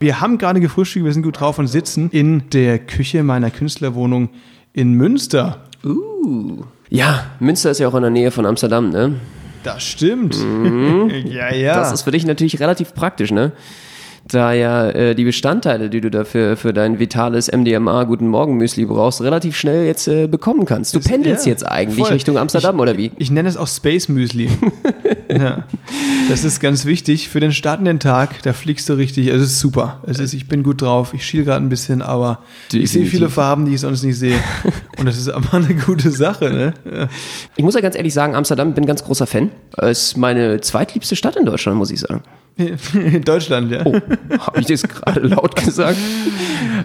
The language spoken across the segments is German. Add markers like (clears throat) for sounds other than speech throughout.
Wir haben gerade gefrühstückt, wir sind gut drauf und sitzen in der Küche meiner Künstlerwohnung in Münster. Uh. Ja, Münster ist ja auch in der Nähe von Amsterdam, ne? Das stimmt. (laughs) ja, ja. Das ist für dich natürlich relativ praktisch, ne? Da ja äh, die Bestandteile, die du dafür für dein vitales MDMA Guten Morgen Müsli brauchst, relativ schnell jetzt äh, bekommen kannst. Du pendelst ja, jetzt eigentlich voll. Richtung Amsterdam ich, oder wie? Ich nenne es auch Space Müsli. (laughs) ja. Das ist ganz wichtig für den startenden Tag. Da fliegst du richtig. Es ist super. Es ist, ich bin gut drauf. Ich schiel gerade ein bisschen, aber ich sehe Definitiv. viele Farben, die ich sonst nicht sehe. Und das ist aber eine gute Sache. Ne? Ja. Ich muss ja ganz ehrlich sagen, Amsterdam bin ganz großer Fan. Ist meine zweitliebste Stadt in Deutschland, muss ich sagen. (laughs) In Deutschland, ja. Oh, habe ich das gerade laut gesagt?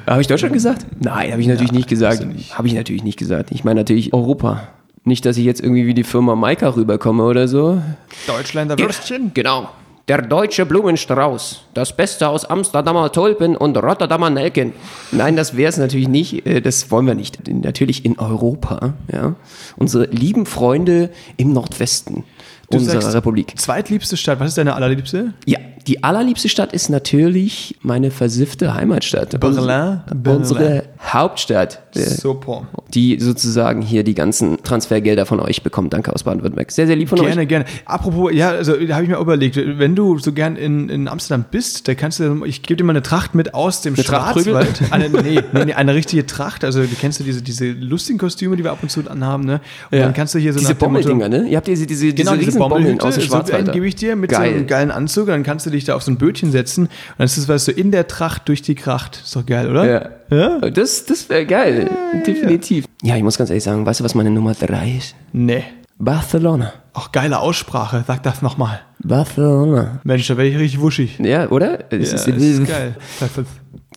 Habe ich Deutschland gesagt? Nein, habe ich natürlich nicht gesagt. Habe ich natürlich nicht gesagt. Ich meine natürlich Europa. Nicht, dass ich jetzt irgendwie wie die Firma Maika rüberkomme oder so. Deutschländer Würstchen. Genau. Der deutsche Blumenstrauß. Das Beste aus Amsterdamer Tulpen und Rotterdamer Nelken. Nein, das wäre es natürlich nicht. Äh, Das wollen wir nicht. Natürlich in Europa. Ja. Unsere lieben Freunde im Nordwesten Du unserer Republik. Zweitliebste Stadt. Was ist deine allerliebste? Ja, die allerliebste Stadt ist natürlich meine versiffte Heimatstadt. Berlin? Unsere, unsere Hauptstadt, Super. die sozusagen hier die ganzen Transfergelder von euch bekommt. Danke aus Baden-Württemberg. Sehr, sehr lieb von Gerne, euch. gerne. Apropos, ja, also da habe ich mir überlegt, wenn du so gern in, in Amsterdam bist, da kannst du, ich gebe dir mal eine Tracht mit aus dem Eine? Schwarzwald. (laughs) Eine, nee, (laughs) nee, nee, eine richtige Tracht. Also du kennst du diese, diese lustigen Kostüme, die wir ab und zu anhaben, ne? Und dann kannst du hier so diese Bommeldinger, ne? Ihr habt diese, diese, Genau, diese diese Bommelhütte, aus dem so Schwarzwald. einen gebe ich dir mit so Geil. einem geilen Anzug dann kannst du dich da auf so ein Bötchen setzen und dann ist das, weißt du, in der Tracht durch die Kracht. Ist doch geil, oder? Ja. Ja? Das, das wäre geil. Definitiv. Ja, ich muss ganz ehrlich sagen, weißt du, was meine Nummer drei ist? Nee. Barcelona. Auch geile Aussprache, sag das nochmal. Barcelona. Mensch, da werde ich richtig wuschig. Ja, oder? Das Ja, ist, das ist geil.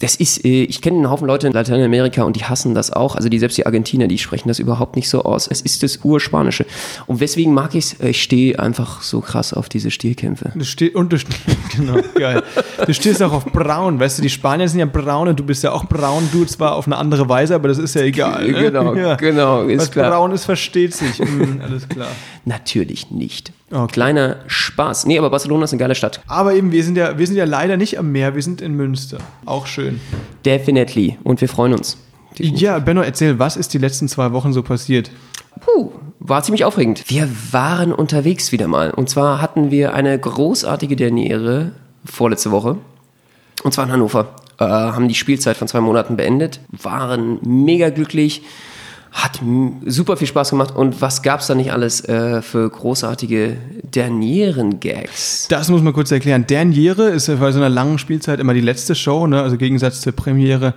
Das ist, äh, ich kenne einen Haufen Leute in Lateinamerika und die hassen das auch. Also die selbst die Argentinier, die sprechen das überhaupt nicht so aus. Es ist das Urspanische. Und weswegen mag ich es? Ich stehe einfach so krass auf diese Stierkämpfe. Du stehst, und du, (laughs) genau, geil. Du stehst auch auf braun, weißt du, die Spanier sind ja braun und du bist ja auch braun, du zwar auf eine andere Weise, aber das ist ja egal. Ne? Genau, ja. genau, ist Was klar. braun ist, versteht sich. Hm, alles klar. Natürlich nicht. Okay. Kleiner Spaß. Nee, aber Barcelona ist eine geile Stadt. Aber eben, wir sind ja, wir sind ja leider nicht am Meer, wir sind in Münster. Auch schön. Definitely. Und wir freuen uns. Ja, Benno, erzähl, was ist die letzten zwei Wochen so passiert? Puh, war ziemlich aufregend. Wir waren unterwegs wieder mal. Und zwar hatten wir eine großartige Derniere vorletzte Woche. Und zwar in Hannover. Äh, haben die Spielzeit von zwei Monaten beendet. Waren mega glücklich. Hat super viel Spaß gemacht. Und was gab's da nicht alles äh, für großartige Dernieren-Gags? Das muss man kurz erklären. Derniere ist bei so einer langen Spielzeit immer die letzte Show, ne? also im Gegensatz zur Premiere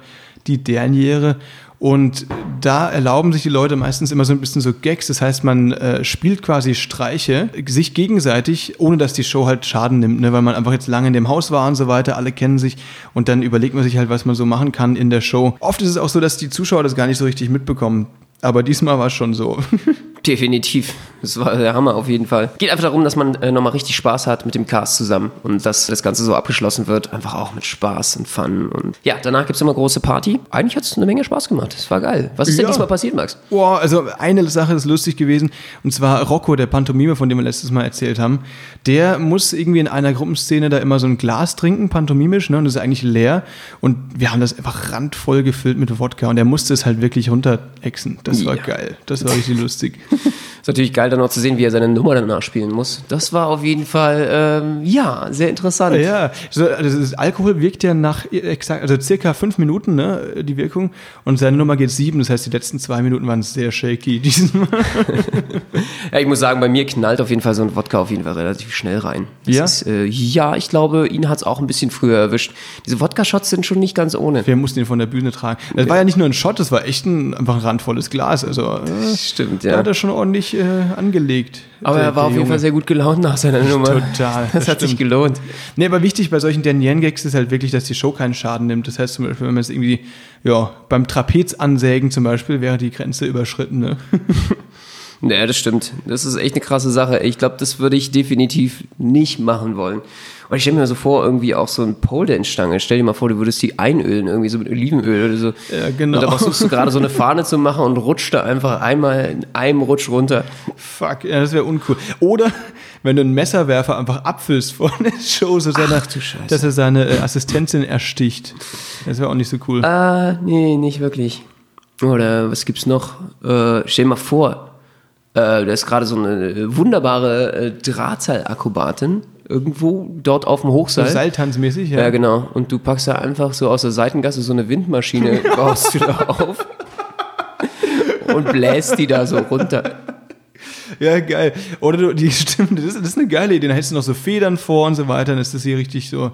die Derniere. Und da erlauben sich die Leute meistens immer so ein bisschen so Gags. Das heißt, man äh, spielt quasi Streiche sich gegenseitig, ohne dass die Show halt Schaden nimmt, ne? weil man einfach jetzt lange in dem Haus war und so weiter. Alle kennen sich und dann überlegt man sich halt, was man so machen kann in der Show. Oft ist es auch so, dass die Zuschauer das gar nicht so richtig mitbekommen. Aber diesmal war es schon so. (laughs) Definitiv. Das war der Hammer auf jeden Fall. Geht einfach darum, dass man äh, nochmal richtig Spaß hat mit dem Cast zusammen und dass das Ganze so abgeschlossen wird. Einfach auch mit Spaß und Fun. Und ja, danach gibt's immer große Party. Eigentlich hat's eine Menge Spaß gemacht. Das war geil. Was ist denn Ja. diesmal passiert, Max? Boah, also eine Sache ist lustig gewesen, und zwar Rocco, der Pantomime, von dem wir letztes Mal erzählt haben, der muss irgendwie in einer Gruppenszene da immer so ein Glas trinken, pantomimisch, ne, und das ist eigentlich leer, und wir haben das einfach randvoll gefüllt mit Wodka, und er musste es halt wirklich runterexen. Das war Ja. geil, das war richtig lustig. Ist natürlich geil, dann noch zu sehen, wie er seine Nummer danach spielen muss. Das war auf jeden Fall, ähm, ja, sehr interessant. Ja, so, also das Alkohol wirkt ja nach exakt, also circa fünf Minuten, ne, die Wirkung, und seine Nummer geht sieben, das heißt, die letzten zwei Minuten waren sehr shaky (laughs) diesmal. Ja, ich muss sagen, bei mir knallt auf jeden Fall so ein Wodka auf jeden Fall relativ schnell rein. Das Ja? Ist, äh, ja, ich glaube, ihn hat's auch ein bisschen früher erwischt. Diese Wodka-Shots sind schon nicht ganz ohne. Wir mussten ihn von der Bühne tragen. Das war ja nicht nur ein Shot, das war echt ein, einfach ein randvolles Glas. Also, äh, Stimmt, da ja. hat er schon ordentlich äh, angelegt. Aber der- er war auf jeden Junge. Fall sehr gut gelaunt nach seiner Nummer. Total, Das, das hat sich stimmt. gelohnt. Nee, aber wichtig bei solchen Dernieren-Gags ist halt wirklich, dass die Show keinen Schaden nimmt. Das heißt zum Beispiel, wenn man jetzt irgendwie, ja, beim Trapez ansägen zum Beispiel, wäre die Grenze überschritten. Ne? (laughs) Naja, das stimmt. Das ist echt eine krasse Sache. Ich glaube, das würde ich definitiv nicht machen wollen. Und ich stelle mir so vor, irgendwie auch so ein Pole-Dance-Stange. Stell dir mal vor, du würdest die einölen, irgendwie so mit Olivenöl oder so. Ja, genau. Und dann versuchst du gerade so eine Fahne zu machen und rutscht da einfach einmal in einem Rutsch runter. Fuck, ja, das wäre uncool. Oder wenn du einen Messerwerfer einfach abfüllst vor der Show, so seine, du Scheiße. dass er seine äh, Assistentin ersticht. Das wäre auch nicht so cool. Ah, nee, nicht wirklich. Oder was gibt's noch? Äh, stell dir mal vor, äh, da ist gerade so eine wunderbare äh, Drahtseilakrobatin irgendwo dort auf dem so Hochseil. Seiltanzmäßig, ja. Ja, genau. Und du packst da einfach so aus der Seitengasse so eine Windmaschine, baust du da auf und bläst die da so runter. Ja, geil. Oder du, die (laughs) stimmt, das ist, das ist eine geile Idee. Dann hättest du noch so Federn vor und so weiter, dann ist das hier richtig so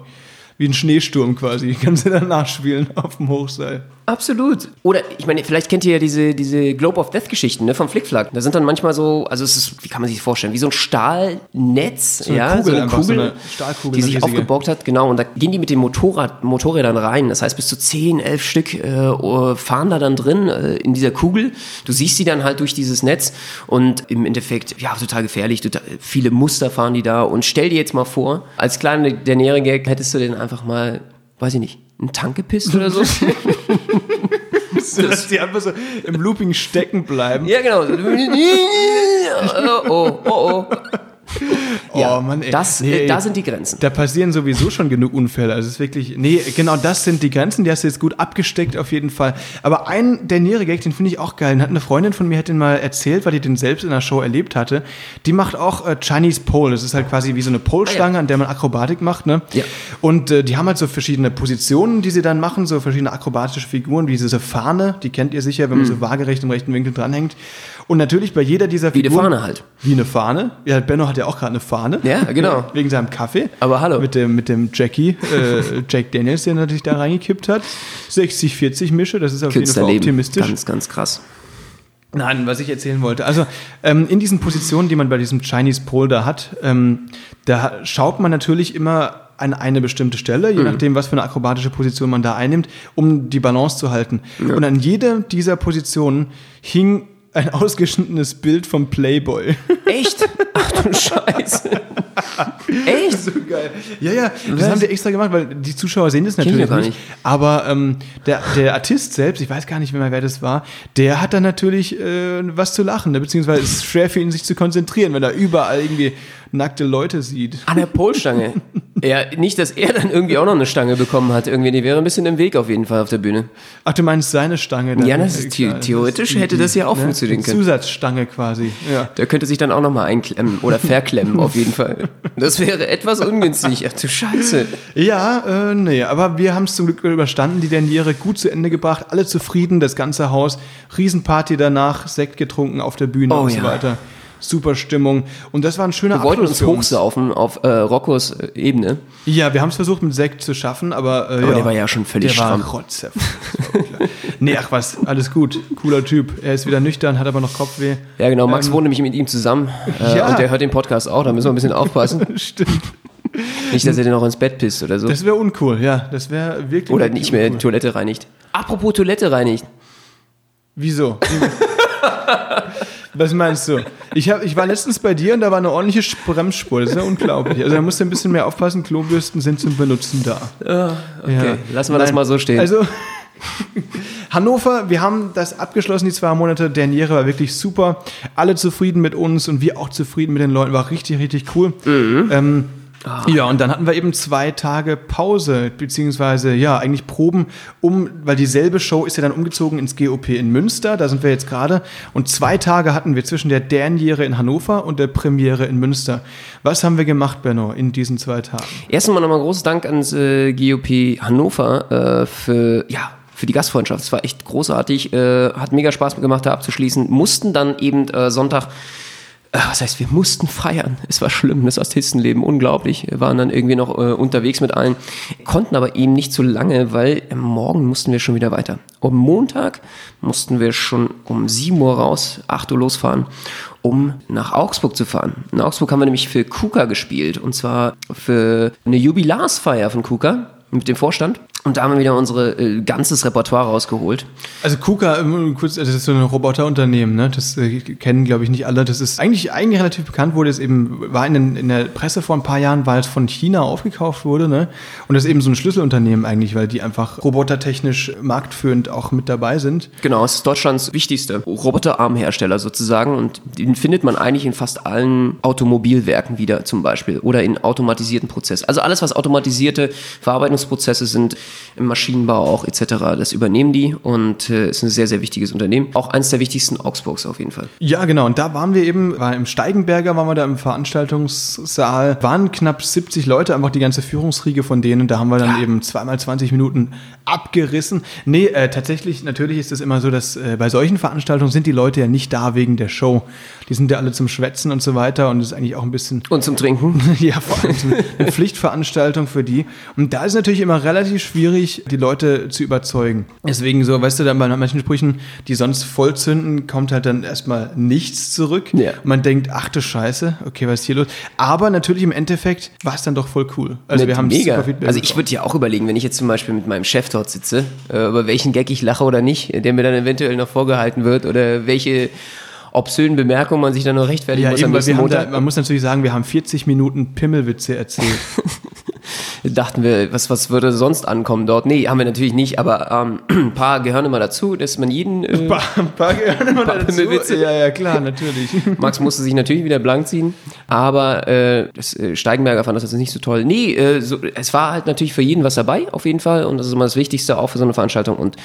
wie ein Schneesturm quasi. (laughs) Kannst du dann nachspielen auf dem Hochseil. Absolut. Oder, ich meine, vielleicht kennt ihr ja diese, diese Globe of Death-Geschichten ne, vom Flickflack. Da sind dann manchmal so, also es ist, wie kann man sich das vorstellen, wie so ein Stahlnetz, eine ja, Kugel so eine einfach, so Kugel, eine Stahlkugel, die sich riesige. aufgebockt hat, genau. Und da gehen die mit den Motorrad, Motorrädern rein. Das heißt, bis zu 10, 11 Stück äh, fahren da dann drin äh, in dieser Kugel. Du siehst sie dann halt durch dieses Netz und im Endeffekt, ja, total gefährlich. Total, viele Muster fahren die da. Und stell dir jetzt mal vor, als kleiner der Gag hättest du den einfach mal, weiß ich nicht, einen Tank gepisst oder so. So, (laughs) dass die einfach so im Looping stecken bleiben. Ja, genau. (laughs) oh, oh, oh, oh. Ja, oh Mann, ey. Das, Nee, da sind die Grenzen. Da passieren sowieso schon genug Unfälle. Also es ist wirklich, nee, genau das sind die Grenzen, die hast du jetzt gut abgesteckt auf jeden Fall. Aber ein der nähere Gag, den finde ich auch geil. Den hat eine Freundin von mir hat den mal erzählt, weil die den selbst in der Show erlebt hatte. Die macht auch äh, Chinese Pole. Das ist halt quasi wie so eine Pole-Stange, an der man Akrobatik macht, ne? Ja. Und äh, die haben halt so verschiedene Positionen, die sie dann machen, so verschiedene akrobatische Figuren, wie diese Fahne, die kennt ihr sicher, wenn man so waagerecht im rechten Winkel dranhängt. Und natürlich bei jeder dieser Hm. Wie eine Figuren. Fahne halt. Wie eine Fahne. Ja, Benno hat ja auch gerade eine Fahne. Ja, genau. Wegen seinem Kaffee. Aber hallo. Mit dem, mit dem Jackie, äh, (laughs) Jack Daniels, der natürlich da reingekippt hat. 60-40 Mische, das ist auf jeden Fall optimistisch. Ganz, ganz krass. Nein, was ich erzählen wollte. Also ähm, in diesen Positionen, die man bei diesem Chinese Pole da hat, ähm, da schaut man natürlich immer an eine bestimmte Stelle, Mhm. je nachdem, was für eine akrobatische Position man da einnimmt, um die Balance zu halten. Und an jeder dieser Positionen hing ein ausgeschnittenes Bild vom Playboy. Echt? Ach du Scheiße. (laughs) Echt? so geil. Ja, ja, das Was? haben die extra gemacht, weil die Zuschauer sehen das natürlich gar nicht. Aber ähm, der, der Artist selbst, ich weiß gar nicht mehr, wer das war, der hat dann natürlich äh, was zu lachen, ne? beziehungsweise es ist schwer für ihn, sich zu konzentrieren, wenn er überall irgendwie nackte Leute sieht. An der Polstange. (laughs) Ja, nicht, dass er dann irgendwie auch noch eine Stange bekommen hat. Irgendwie, die wäre ein bisschen im Weg auf jeden Fall auf der Bühne. Ach, du meinst seine Stange? Ja, das ist the- theoretisch hätte das ja auch funktionieren die können. Zusatzstange quasi. Ja. Der könnte sich dann auch nochmal einklemmen oder verklemmen auf jeden Fall. Das wäre etwas ungünstig. Ach du Scheiße. Ja, äh, nee, aber wir haben es zum Glück überstanden, die Derniere gut zu Ende gebracht, alle zufrieden, das ganze Haus, Riesenparty danach, Sekt getrunken auf der Bühne Oh und so ja. weiter. Super Stimmung. Und das war ein schöner Wir wollten Abschluss uns hochsaufen auf äh, Roccos äh, Ebene. Ja, wir haben es versucht mit Sekt zu schaffen, aber, äh, Aber der war ja schon völlig der stramm. War rotze. Nee, ach was, alles gut. Cooler Typ. Er ist wieder nüchtern, hat aber noch Kopfweh. Ja, genau. Max Ähm, wohnt nämlich mit ihm zusammen. Äh, Ja. Und der hört den Podcast auch. Da müssen wir ein bisschen aufpassen. (laughs) Stimmt. Nicht, dass er den noch ins Bett pisst oder so. Das wäre uncool, ja. Das wäre wirklich. Oder wirklich nicht mehr die uncool. Toilette reinigt. Apropos Toilette reinigt. Wieso? (laughs) Was meinst du? Ich, hab, ich war letztens bei dir und da war eine ordentliche Bremsspur. Das ist ja unglaublich. Also da musst du ein bisschen mehr aufpassen. Klobürsten sind zum Benutzen da. Okay, Ja. lassen wir das Nein, mal so stehen. Also, (laughs) Hannover, wir haben das abgeschlossen, die zwei Monate. Derniere war wirklich super. Alle zufrieden mit uns und wir auch zufrieden mit den Leuten. War richtig, richtig cool. Mhm. Ähm, Ah. Ja, und dann hatten wir eben zwei Tage Pause, beziehungsweise ja, eigentlich Proben, um, weil dieselbe Show ist ja dann umgezogen ins GOP in Münster, da sind wir jetzt gerade. Und zwei Tage hatten wir zwischen der Derniere in Hannover und der Premiere in Münster. Was haben wir gemacht, Benno, in diesen zwei Tagen? Erst einmal nochmal großes Dank ans äh, GOP Hannover äh, für, ja, für die Gastfreundschaft. Es war echt großartig, äh, hat mega Spaß gemacht, da abzuschließen. Mussten dann eben äh, Sonntag was heißt, wir mussten feiern. Es war schlimm, das Artistenleben, unglaublich. Wir waren dann irgendwie noch äh, unterwegs mit allen, konnten aber eben nicht so lange, weil äh, morgen mussten wir schon wieder weiter. Am Montag mussten wir schon um 7 Uhr raus, 8 Uhr losfahren, um nach Augsburg zu fahren. In Augsburg haben wir nämlich für KUKA gespielt und zwar für eine Jubilarsfeier von KUKA mit dem Vorstand. Und da haben wir wieder unser äh, ganzes Repertoire rausgeholt. Also KUKA, ähm, kurz, das ist so ein Roboterunternehmen, ne? Das äh, kennen, glaube ich, nicht alle. Das ist eigentlich, eigentlich relativ bekannt, wurde es eben, war in, den, in der Presse vor ein paar Jahren, weil es von China aufgekauft wurde, ne? Und das ist eben so ein Schlüsselunternehmen eigentlich, weil die einfach robotertechnisch marktführend auch mit dabei sind. Genau, es ist Deutschlands wichtigste Roboterarmhersteller sozusagen und den findet man eigentlich in fast allen Automobilwerken wieder zum Beispiel oder in automatisierten Prozessen. Also alles, was automatisierte Verarbeitungsprozesse sind, im Maschinenbau auch etc. Das übernehmen die und äh, ist ein sehr, sehr wichtiges Unternehmen. Auch eines der wichtigsten Augsburgs auf jeden Fall. Ja, genau. Und da waren wir eben, war im Steigenberger, waren wir da im Veranstaltungssaal, waren knapp 70 Leute, einfach die ganze Führungsriege von denen. Da haben wir dann ja. eben zweimal 20 Minuten abgerissen. Nee, äh, tatsächlich, natürlich ist es immer so, dass äh, bei solchen Veranstaltungen sind die Leute ja nicht da wegen der Show. Die sind ja alle zum Schwätzen und so weiter und das ist eigentlich auch ein bisschen. Und zum Trinken? (laughs) ja, vor allem eine (laughs) Pflichtveranstaltung für die. Und da ist natürlich immer relativ schwierig, die Leute zu überzeugen. Deswegen so, weißt du, dann bei manchen Sprüchen, die sonst voll zünden, kommt halt dann erstmal nichts zurück. Ja. Und man denkt, ach du Scheiße, okay, was ist hier los? Aber natürlich im Endeffekt war es dann doch voll cool. Also Mit wir haben mega. Also ich würde ja auch überlegen, wenn ich jetzt zum Beispiel mit meinem Chef dort sitze, äh, über welchen Gag ich lache oder nicht, der mir dann eventuell noch vorgehalten wird oder welche obszönen Bemerkungen man sich dann nur rechtfertigen ja, muss. Eben, weil wir haben da, man muss natürlich sagen, wir haben 40 Minuten Pimmelwitze erzählt. (laughs) dachten wir, was, was würde sonst ankommen dort? Nee, haben wir natürlich nicht, aber ähm, (clears throat) ein paar gehören immer dazu, dass man jeden. Äh, ein, paar, ein paar gehören immer paar dazu. Witze. Ja, ja, klar, natürlich. (laughs) Max musste sich natürlich wieder blank ziehen, aber äh, das, äh, Steigenberger fand das jetzt nicht so toll. Nee, äh, so, es war halt natürlich für jeden was dabei, auf jeden Fall, und das ist immer das Wichtigste auch für so eine Veranstaltung. Und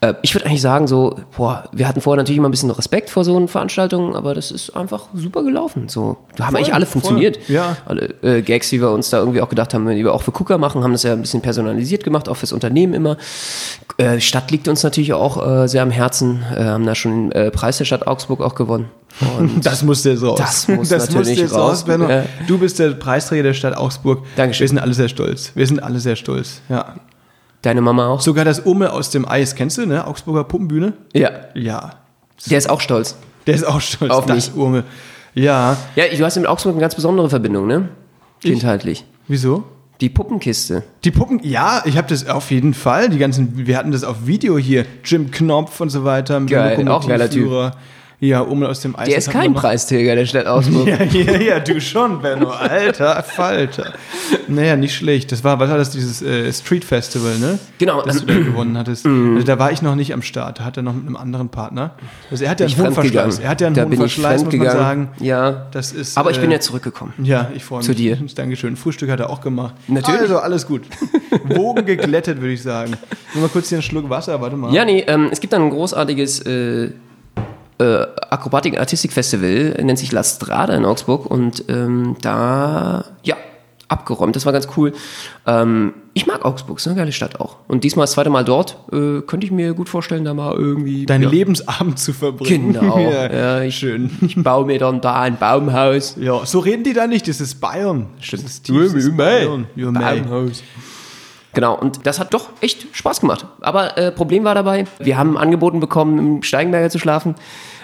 äh, ich würde eigentlich sagen, so, boah, wir hatten vorher natürlich immer ein bisschen Respekt vor so einer Veranstaltung, aber das ist einfach super gelaufen. So, da haben voll, eigentlich alle funktioniert. Voll, ja. Alle äh, Gags, die wir uns da irgendwie auch gedacht haben, die wir auch für Cooker machen, haben das ja ein bisschen personalisiert gemacht, auch fürs Unternehmen immer. Äh, Stadt liegt uns natürlich auch äh, sehr am Herzen, äh, haben da schon den äh, Preis der Stadt Augsburg auch gewonnen. Und das musste jetzt raus. Das muss das (laughs) natürlich jetzt raus. raus ja. Du bist der Preisträger der Stadt Augsburg. Dankeschön. Wir sind alle sehr stolz. Wir sind alle sehr stolz. Ja. Deine Mama auch? Sogar das Umme aus dem Eis, kennst du, ne? Augsburger Puppenbühne? Ja. Ja. Der ist auch stolz. Der ist auch stolz. Auf das mich. Urme. Ja. Ja, du hast mit Augsburg eine ganz besondere Verbindung, ne? Kindheitlich. Wieso? Die Puppenkiste. Die Puppen, ja, ich habe das auf jeden Fall. Die ganzen, wir hatten das auf Video hier. Jim Knopf und so weiter. Geil, auch geiler Typ. Ja, um aus dem Eis. Der ist kein Preisträger der Stadt Augsburg. (laughs) ja, ja, ja, du schon, Benno. Alter Falter. Naja, nicht schlecht. Das war, was war das, dieses äh, Street Festival, ne? Genau. Das du da gewonnen hattest. Mm. Also, da war ich noch nicht am Start. Da hat er noch mit einem anderen Partner. Also er hat ja einen hohen Verschleiß. Er hat ja einen da hohen Verschleiß, muss man sagen. Ja. Das ist, Aber ich bin äh, ja zurückgekommen. Ja, ich freue mich. Zu dir. (laughs) Dankeschön. Frühstück hat er auch gemacht. Natürlich. Also, alles gut. Wogen geglättet, würde ich sagen. Nur mal kurz hier einen Schluck Wasser, warte mal. Ja, nee, ähm, es gibt dann ein großartiges äh, äh, Akrobatik Artistik Festival, nennt sich La Strada in Augsburg und ähm, da, ja, abgeräumt. Das war ganz cool. Ähm, ich mag Augsburg, ist eine geile Stadt auch. Und diesmal das zweite Mal dort, äh, könnte ich mir gut vorstellen, da mal irgendwie. Deinen ja. Lebensabend zu verbringen. Genau. (laughs) ja, ja, ich, Schön. Ich baue mir dann da ein Baumhaus. Ja, so reden die da nicht, das ist Bayern. Stimmt. Das ist Bayern. Baumhaus. Genau, und das hat doch echt Spaß gemacht. Aber äh, Problem war dabei, wir haben angeboten bekommen, im Steigenberger zu schlafen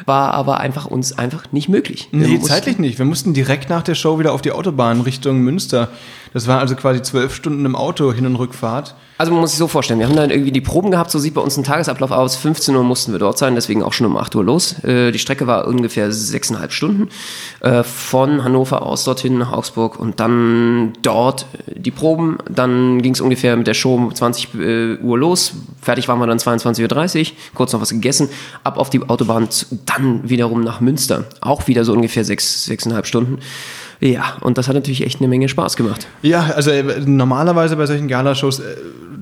war aber einfach uns einfach nicht möglich. Wir nee, zeitlich nicht. Wir mussten direkt nach der Show wieder auf die Autobahn Richtung Münster. Das waren also quasi zwölf Stunden im Auto Hin- und Rückfahrt. Also man muss sich so vorstellen, wir haben dann irgendwie die Proben gehabt, so sieht bei uns ein Tagesablauf aus. 15 Uhr mussten wir dort sein, deswegen auch schon um 8 Uhr los. Äh, die Strecke war ungefähr sechseinhalb Stunden äh, von Hannover aus dorthin nach Augsburg und dann dort die Proben. Dann ging es ungefähr mit der Show um 20 äh, Uhr los. Fertig waren wir dann 22.30 Uhr, kurz noch was gegessen, ab auf die Autobahn, dann wiederum nach Münster. Auch wieder so ungefähr sechs, sechseinhalb Stunden. Ja, und das hat natürlich echt eine Menge Spaß gemacht. Ja, also äh, normalerweise bei solchen Galashows äh,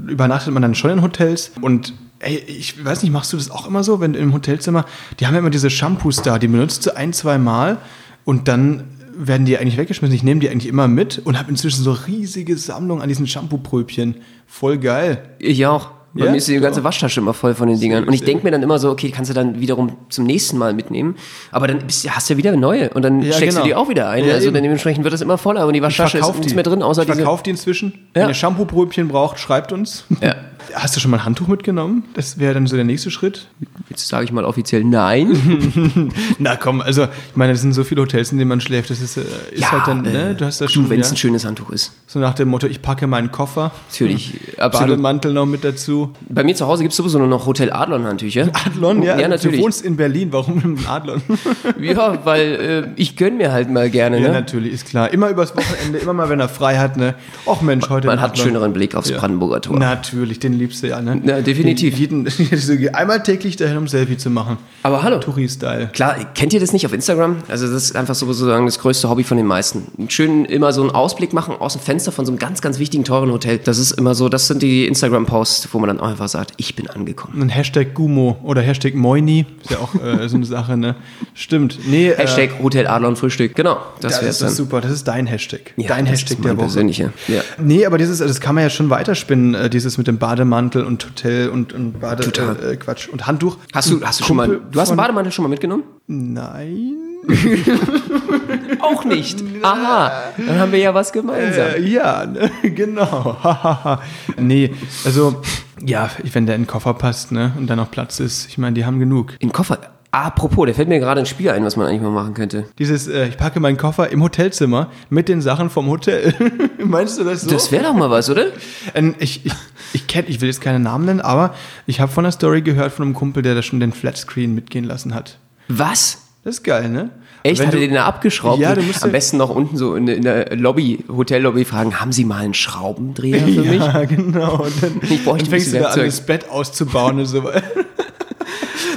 übernachtet man dann schon in Hotels und ey, ich weiß nicht, machst du das auch immer so, wenn im Hotelzimmer, die haben ja immer diese Shampoos da, die benutzt du ein, zwei Mal und dann werden die eigentlich weggeschmissen. Ich nehme die eigentlich immer mit und habe inzwischen so riesige Sammlungen an diesen Shampoo-Pröbchen. Voll geil. Ich auch. Bei Ja? mir ist die ganze Waschtasche immer voll von den Dingern. Und ich denke mir dann immer so, okay, kannst du dann wiederum zum nächsten Mal mitnehmen. Aber dann hast du ja wieder neue und dann Ja, steckst genau. du die auch wieder ein. Ja, also eben. dann dementsprechend wird es immer voller und die Waschtasche ist nichts mehr drin, außer ich diese. verkaufe die inzwischen. Wenn ihr Shampoo-Brötchen braucht, schreibt uns. Ja. Hast du schon mal ein Handtuch mitgenommen? Das wäre dann so der nächste Schritt. Jetzt sage ich mal offiziell nein. (laughs) Na komm, also ich meine, es sind so viele Hotels, in denen man schläft. Das ist, äh, ist halt dann, ne? äh, Du hast das schon wenn es ja, ein schönes Handtuch ist. so nach dem Motto, ich packe meinen Koffer, Natürlich, absolut. Bademantel noch mit dazu. Bei mir zu Hause gibt es sowieso nur noch Hotel Adlon Handtücher. Adlon, ja, Ja, natürlich. Du wohnst in Berlin, warum im Adlon? (laughs) Ja, weil äh, ich gönn mir halt mal gerne. ja, Ne? natürlich, ist klar. Immer übers Wochenende, immer mal, wenn er frei hat, ne? Och Mensch, heute Man hat einen schöneren Blick aufs Ja. Brandenburger Tor. Natürlich, den liebst du ja, ne? Na, definitiv. Jeden, (laughs) einmal täglich dahin, um Selfie zu machen. Aber hallo. Touri-Style. Klar, kennt ihr das nicht auf Instagram? Also das ist einfach sozusagen das größte Hobby von den meisten. Schön immer so einen Ausblick machen aus dem Fenster von so einem ganz, ganz wichtigen, teuren Hotel. Das ist immer so, das sind die Instagram-Posts, wo man dann auch einfach sagt, ich bin angekommen. Ein Hashtag Gumo oder Hashtag Moini, ist ja auch äh, so eine Sache, ne? Stimmt. Nee, äh, Hashtag Hotel Adlon Frühstück. Genau, das das wäre ist das super, das ist dein Hashtag. Ja, dein das Hashtag ist der Woche. persönlicher. Ja. Nee, aber dieses, das kann man ja schon weiterspinnen, äh, dieses mit dem Bademantel und Hotel und, und Bade, äh, äh, Quatsch und Handtuch. Hast du, hast du schon mal, du hast einen Bademantel schon mal mitgenommen? Nein. (laughs) Auch nicht. (laughs) Aha, dann haben wir ja was gemeinsam. Äh, ja, ne? (laughs) genau. nee, also, ja, wenn der in den Koffer passt, ne, und dann noch Platz ist, ich meine, die haben genug. In Koffer. Apropos, der fällt mir gerade ein Spiel ein, was man eigentlich mal machen könnte. Dieses, äh, ich packe meinen Koffer im Hotelzimmer mit den Sachen vom Hotel. (laughs) Meinst du das so? Das wäre doch mal was, oder? Ähm, ich, ich, ich, kenn, ich will jetzt keine Namen nennen, aber ich habe von der Story gehört von einem Kumpel, der da schon den Flatscreen mitgehen lassen hat. Was? Das ist geil, ne? Echt? Wenn Hat er du- den da abgeschraubt? Ja, du musst Am ja- besten noch unten so in, in der Lobby, Hotellobby fragen, haben Sie mal einen Schraubendreher für (laughs) mich? Ja, genau. Und dann, Ich dann fängst du da an, das Bett auszubauen und so weiter.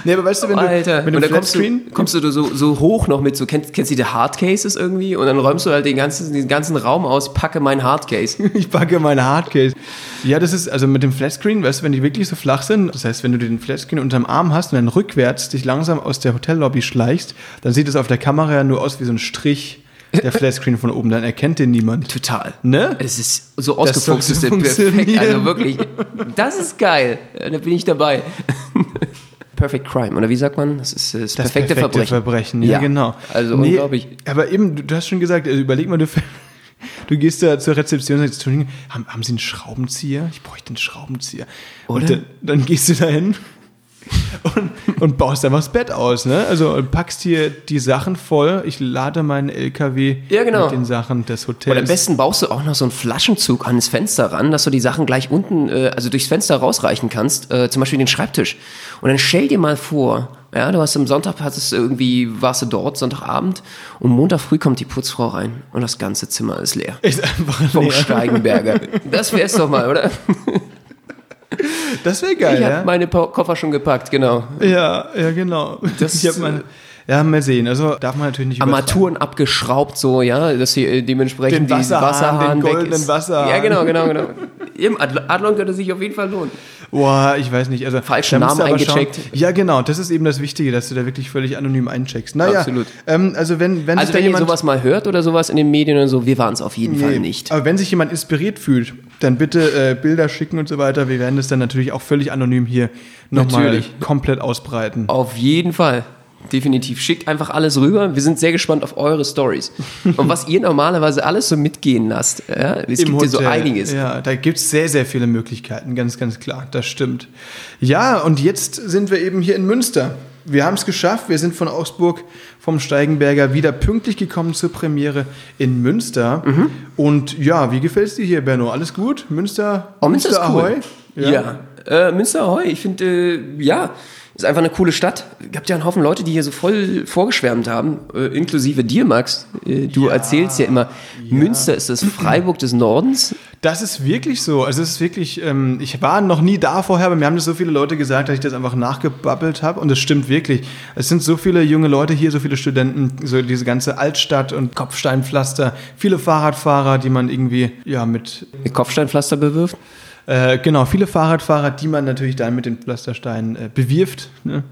Nee, aber weißt du, wenn du, Alter, wenn du und dann kommst du, kommst du so, so hoch noch mit, so kennst, kennst du die Hardcases irgendwie? Und dann räumst du halt den ganzen, den ganzen Raum aus, packe meinen Hardcase. (laughs) Ich packe meine Hardcase. Ja, das ist, also mit dem Flatscreen, weißt du, wenn die wirklich so flach sind, das heißt, wenn du den Flatscreen unterm Arm hast und dann rückwärts dich langsam aus der Hotellobby schleichst, dann sieht es auf der Kamera ja nur aus wie so ein Strich, der (laughs) Flatscreen von oben, dann erkennt den niemand. Total. Ne? Das ist so ausgefuchst, ist perfekt. Also wirklich, das ist geil. Da bin ich dabei. (laughs) Perfect Crime, oder wie sagt man? Das ist das, Das perfekte, Verbrechen. ja, Ja, genau. also unglaublich. Aber eben, du, hast schon gesagt, also überleg mal, du, (laughs) du gehst da zur Rezeption und sagst, haben, haben Sie einen Schraubenzieher? Ich bräuchte einen Schraubenzieher. Und Oder? dann, dann gehst du da hin und, und baust einfach das Bett aus, ne? Also packst hier die Sachen voll. Ich lade meinen LKW Ja, genau. mit den Sachen des Und Hotels. am besten baust du auch noch so einen Flaschenzug an das Fenster ran, dass du die Sachen gleich unten, äh, also durchs Fenster rausreichen kannst, äh, zum Beispiel den Schreibtisch. Und dann stell dir mal vor, ja, du hast am Sonntag, hattest irgendwie, warst du dort, Sonntagabend, und Montag früh kommt die Putzfrau rein und das ganze Zimmer ist leer. ist einfach Vom leer. Steigenberger. (laughs) Das wär's doch mal, oder? Das wäre geil, Ich ja? habe meine Po- Koffer schon gepackt, genau. Ja, ja, genau. Das, ich hab meine, ja, mal sehen. Also darf man natürlich nicht. Armaturen abgeschraubt, so, ja, dass hier äh, dementsprechend Den die Wasserhahn, Wasserhahn den weg goldenen ist. Wasserhahn. Ja, genau, genau, genau. (laughs) Im Adl Adlon könnte sich auf jeden Fall lohnen. Boah, ich weiß nicht. Also, Falschen Namen eingecheckt. Schauen. Ja, genau. Das ist eben das Wichtige, dass du da wirklich völlig anonym eincheckst. Naja, Absolut. Ähm, also wenn, wenn Also wenn ihr jemand... sowas mal hört oder sowas in den Medien und so, wir waren es auf jeden Fall Nee, nicht. Aber wenn sich jemand inspiriert fühlt, dann bitte äh, Bilder schicken und so weiter. Wir werden das dann natürlich auch völlig anonym hier nochmal komplett ausbreiten. Auf jeden Fall. Definitiv. Schickt einfach alles rüber. Wir sind sehr gespannt auf eure Stories. Und was ihr normalerweise alles so mitgehen lasst. Ja, es Im gibt ja so Hotel. einiges. Ja, da gibt es sehr, sehr viele Möglichkeiten, ganz, ganz klar. Das stimmt. Ja, und jetzt sind wir eben hier in Münster. Wir haben es geschafft. Wir sind von Augsburg vom Steigenberger wieder pünktlich gekommen zur Premiere in Münster. Mhm. Und ja, wie gefällt es dir hier, Benno? Alles gut? Münster? Oh, Münster ist cool. Ahoi? Ja. Äh, Münster Ahoi. Ich finde, äh, ja, ist einfach eine coole Stadt. Es gibt ja einen Haufen Leute, die hier so voll vorgeschwärmt haben, äh, inklusive dir, Max. Äh, du erzählst ja immer, Münster ist das Freiburg des Nordens. Das ist wirklich so. Also es ist wirklich, ähm, ich war noch nie da vorher, aber mir haben das so viele Leute gesagt, dass ich das einfach nachgebabbelt habe. Und es stimmt wirklich. Es sind so viele junge Leute hier, so viele Studenten, so diese ganze Altstadt und Kopfsteinpflaster, viele Fahrradfahrer, die man irgendwie ja mit Mit Kopfsteinpflaster bewirft. Äh, genau, viele Fahrradfahrer, die man natürlich dann mit den Pflastersteinen äh, bewirft. Ne?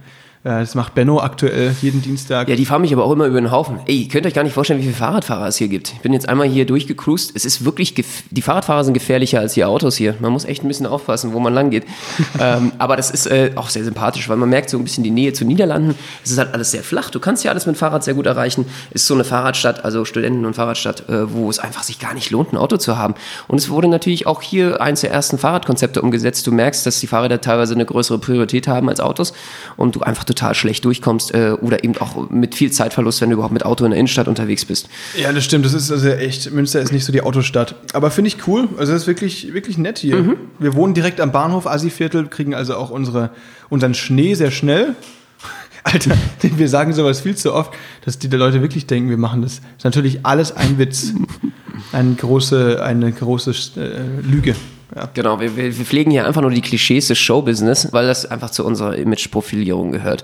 Ja, das macht Benno aktuell jeden Dienstag. Ja, die fahren mich aber auch immer über den Haufen. Ey, ihr könnt euch gar nicht vorstellen, wie viele Fahrradfahrer es hier gibt. Ich bin jetzt einmal hier durchgecruised. Es ist wirklich, die Fahrradfahrer sind gefährlicher als die Autos hier. Man muss echt ein bisschen aufpassen, wo man lang geht. (laughs) ähm, aber das ist äh, auch sehr sympathisch, weil man merkt so ein bisschen die Nähe zu Niederlanden. Es ist halt alles sehr flach. Du kannst ja alles mit dem Fahrrad sehr gut erreichen. Ist so eine Fahrradstadt, also Studenten- und Fahrradstadt, äh, wo es einfach sich gar nicht lohnt, ein Auto zu haben. Und es wurde natürlich auch hier eins der ersten Fahrradkonzepte umgesetzt. Du merkst, dass die Fahrräder teilweise eine größere Priorität haben als Autos und du einfach total schlecht durchkommst äh, oder eben auch mit viel Zeitverlust, wenn du überhaupt mit Auto in der Innenstadt unterwegs bist. Ja, das stimmt. Das ist also echt, Münster ist nicht so die Autostadt. Aber finde ich cool. Also das ist wirklich, wirklich nett hier. Mhm. Wir wohnen direkt am Bahnhof, Assi-Viertel, kriegen also auch unsere, unseren Schnee sehr schnell. (laughs) Alter, (laughs) wir sagen sowas viel zu oft, dass die Leute wirklich denken, wir machen das. ist natürlich alles ein Witz. Eine große, eine große äh, Lüge. Ja. Genau, wir, wir, wir pflegen hier einfach nur die Klischees des Showbusiness, weil das einfach zu unserer Imageprofilierung gehört.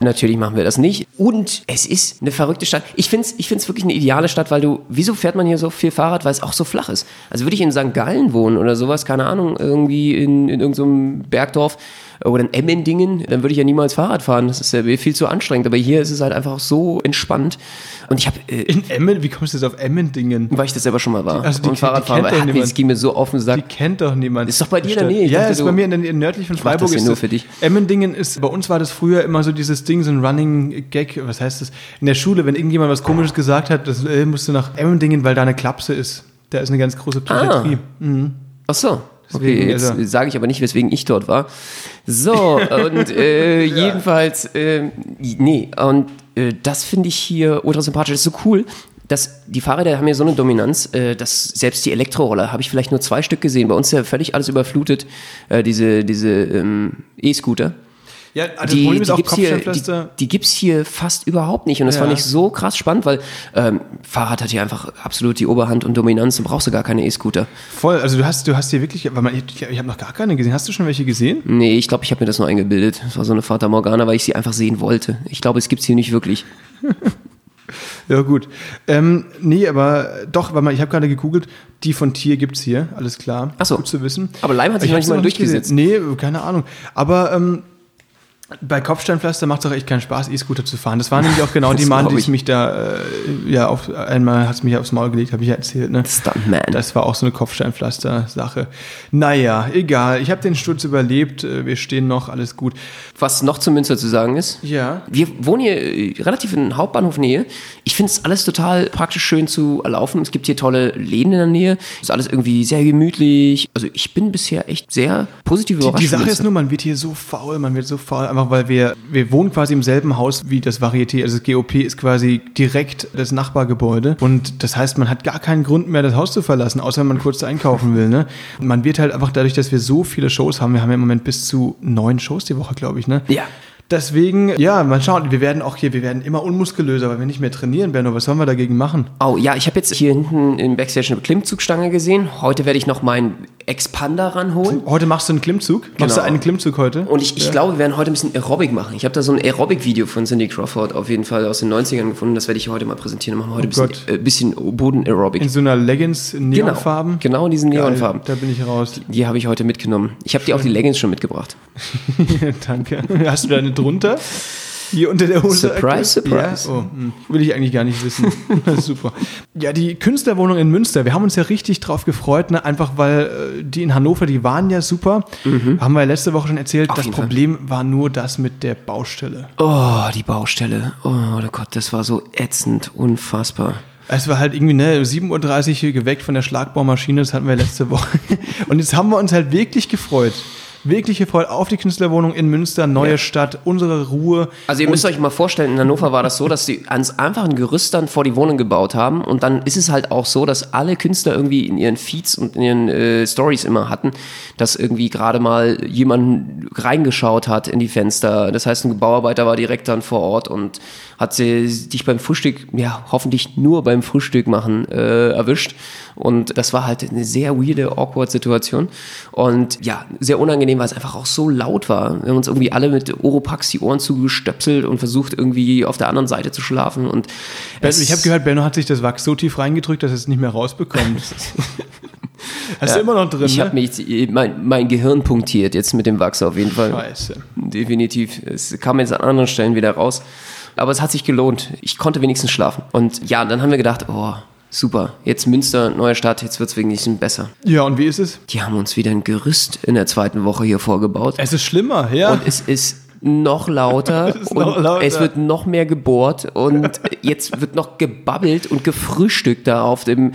Natürlich machen wir das nicht. Und es ist eine verrückte Stadt. Ich finde es ich find's wirklich eine ideale Stadt, weil du, wieso fährt man hier so viel Fahrrad? Weil es auch so flach ist. Also würde ich in St. Gallen wohnen oder sowas, keine Ahnung, irgendwie in, in irgendeinem Bergdorf oder in Emmendingen, dann würde ich ja niemals Fahrrad fahren. Das ist ja viel zu anstrengend. Aber hier ist es halt einfach so entspannt. Und ich habe, äh, In Emmen, wie kommst du jetzt auf Emmendingen? weil ich das selber schon mal war. also die- und die Fahrradfahren, kennt weil das (laughs) ging mir so auf den Sack. Die kennt doch niemand. Ist doch bei dir in der Nähe. Ja, dachte, ist bei mir in der nördlich von das Freiburg. hier ist nur das- für dich. Emmendingen ist, bei uns war das früher immer so dieses Ding, so ein Running Gag, was heißt das? In der Schule, wenn irgendjemand was komisches gesagt hat, das äh, musst du nach Emmendingen, weil da eine Klapse ist. Da ist eine ganz große Psychiatrie. Ach so. Deswegen, Okay, jetzt also- sage ich aber nicht, weswegen ich dort war. So, (laughs) und äh, jedenfalls, äh, nee, und äh, das finde ich hier ultra sympathisch. Das ist so cool, dass die Fahrräder haben ja so eine Dominanz, äh, dass selbst die Elektroroller, habe ich vielleicht nur zwei Stück gesehen. Bei uns ist ja völlig alles überflutet, äh, diese, diese ähm, E-Scooter. Ja, das Die, Problem ist die, auch gibt's hier, die, die gibt's hier fast überhaupt nicht. Und das Ja. fand ich so krass spannend, weil ähm, Fahrrad hat hier einfach absolut die Oberhand und Dominanz. Du brauchst du gar keine E-Scooter. Voll, also du hast, du hast hier wirklich, weil man, ich, ich habe noch gar keine gesehen. Hast du schon welche gesehen? Nee, ich glaube, ich habe mir das nur eingebildet. Das war so eine Fata Morgana, weil ich sie einfach sehen wollte. Ich glaube, es gibt's hier nicht wirklich. (laughs) Ja, gut. Ähm, nee, aber doch, weil man, ich habe gerade gegoogelt, die von Tier gibt's hier, alles klar. Ach so. Gut zu wissen. Aber Leim hat sich Ich noch hab's nicht mal noch durchgesetzt. Nee, keine Ahnung. Aber ähm, bei Kopfsteinpflaster macht es auch echt keinen Spaß, E-Scooter zu fahren. Das war nämlich auch genau (laughs) Das die Mann, die ich. es mich da, äh, ja, auf, einmal hat es mich aufs Maul gelegt, habe ich ja erzählt, ne? Stuntman. Das war auch so eine Kopfsteinpflaster-Sache. Naja, egal. Ich habe den Sturz überlebt. äh, Wir stehen noch, alles gut. Was noch zu Münster zu sagen ist, Ja. wir wohnen hier äh, relativ in Hauptbahnhofnähe. Ich finde es alles total praktisch schön zu laufen. Es gibt hier tolle Läden in der Nähe. Ist alles irgendwie sehr gemütlich. Also ich bin bisher echt sehr positiv Die, überrascht. die von Sache ist nur, man wird hier so faul, man wird so faul, einfach weil wir, wir wohnen quasi im selben Haus wie das Varieté. Also das GOP ist quasi direkt das Nachbargebäude. Und das heißt, man hat gar keinen Grund mehr, das Haus zu verlassen, außer wenn man kurz einkaufen will. Ne? Und man wird halt einfach dadurch, dass wir so viele Shows haben, wir haben ja im Moment bis zu neun Shows die Woche, glaube ich. Ne? Ja. Deswegen, ja, man schaut, wir werden auch hier, wir werden immer unmuskulöser, weil wir nicht mehr trainieren, Benno. Was sollen wir dagegen machen? Oh ja, ich habe jetzt hier hinten im Backstage eine Klimmzugstange gesehen. Heute werde ich noch meinen Expander ranholen. Heute machst du einen Klimmzug? Machst du Genau. einen Klimmzug heute? Und ich, ich glaube, wir werden heute ein bisschen Aerobic machen. Ich habe da so ein Aerobic-Video von Cindy Crawford auf jeden Fall aus den 90ern gefunden. Das werde ich heute mal präsentieren. Dann machen wir heute ein Gott. bisschen, äh, bisschen Boden-Aerobic. In so einer Leggings, in Genau, Neonfarben? genau in diesen Geil, Neonfarben. Da bin ich raus. Die habe ich heute mitgenommen. Ich habe dir auch die Leggings schon mitgebracht. (laughs) Danke. Hast du da eine drunter? Hier unter der Hose? Surprise, surprise. Ja? Oh, hm. will ich eigentlich gar nicht wissen. (laughs) Das ist super. Ja, die Künstlerwohnung in Münster, wir haben uns ja richtig drauf gefreut, ne? einfach weil äh, die in Hannover, die waren ja super. Haben wir ja letzte Woche schon erzählt. das Mhm. jeden Fall. Problem war nur das mit der Baustelle. Oh, die Baustelle. Oh, Gott, das war so ätzend, unfassbar. Es war halt irgendwie ne, 7.30 Uhr geweckt von der Schlagbohrmaschine, das hatten wir letzte Woche. (laughs) Und jetzt haben wir uns halt wirklich gefreut. Wirklich gefreut auf die Künstlerwohnung in Münster, neue Ja. Stadt, unsere Ruhe. Also ihr müsst euch mal vorstellen, in Hannover war das so, dass sie ans einfach ein Gerüst dann vor die Wohnung gebaut haben und dann ist es halt auch so, dass alle Künstler irgendwie in ihren Feeds und in ihren äh, Stories immer hatten, dass irgendwie gerade mal jemand reingeschaut hat in die Fenster. Das heißt, ein Bauarbeiter war direkt dann vor Ort und hat sie, dich beim Frühstück, ja hoffentlich nur beim Frühstück machen, äh, erwischt. Und das war halt eine sehr weirde, awkward Situation. Und ja, sehr unangenehm, weil es einfach auch so laut war. Wir haben uns irgendwie alle mit Oropax die Ohren zugestöpselt und versucht irgendwie auf der anderen Seite zu schlafen. Und ich habe gehört, Benno hat sich das Wachs so tief reingedrückt, dass er es nicht mehr rausbekommt. (laughs) Hast du immer noch drin, Ich ne? habe mich, mein, mein Gehirn punktiert jetzt mit dem Wachs auf jeden Fall. Scheiße. Definitiv. Es kam jetzt an anderen Stellen wieder raus. Aber es hat sich gelohnt. Ich konnte wenigstens schlafen. Und ja, dann haben wir gedacht, oh, super. Jetzt Münster, neue Stadt, jetzt wird es wenigstens besser. Ja, und wie ist es? Die haben uns wieder ein Gerüst in der zweiten Woche hier vorgebaut. Es ist schlimmer, ja. Und es ist noch lauter (laughs) ist und noch lauter. es wird noch mehr gebohrt und (laughs) jetzt wird noch gebabbelt und gefrühstückt da auf dem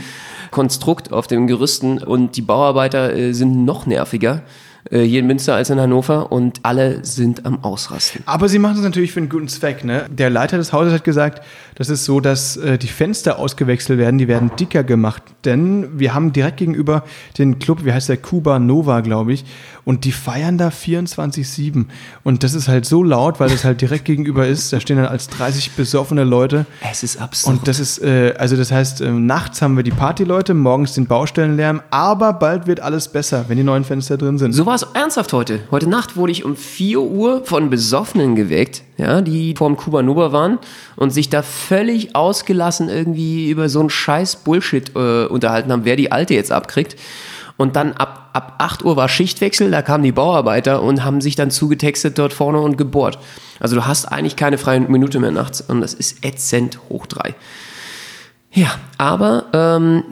Konstrukt, auf den Gerüsten und die Bauarbeiter äh, sind noch nerviger hier in Münster als in Hannover und alle sind am Ausrasten. Aber sie machen es natürlich für einen guten Zweck. Ne? Der Leiter des Hauses hat gesagt, das ist so, dass äh, die Fenster ausgewechselt werden, die werden dicker gemacht. Denn wir haben direkt gegenüber den Club, wie heißt der, Cuba Nova, glaube ich, und die feiern da 24-7. Und das ist halt so laut, weil das halt direkt gegenüber ist. Da stehen dann als 30 besoffene Leute. Es ist absurd. Und das ist, äh, also das heißt, äh, nachts haben wir die Partyleute, morgens den Baustellenlärm, aber bald wird alles besser, wenn die neuen Fenster drin sind. So war es ernsthaft heute. Heute Nacht wurde ich um 4 Uhr von Besoffenen geweckt, ja, die vorm Kuba Nova waren und sich da völlig ausgelassen irgendwie über so einen scheiß Bullshit äh, unterhalten haben, wer die Alte jetzt abkriegt. Und dann ab, ab 8 Uhr war Schichtwechsel, da kamen die Bauarbeiter und haben sich dann zugetextet dort vorne und gebohrt. Also du hast eigentlich keine freie Minute mehr nachts und das ist ätzend hoch drei. Ja, aber ähm,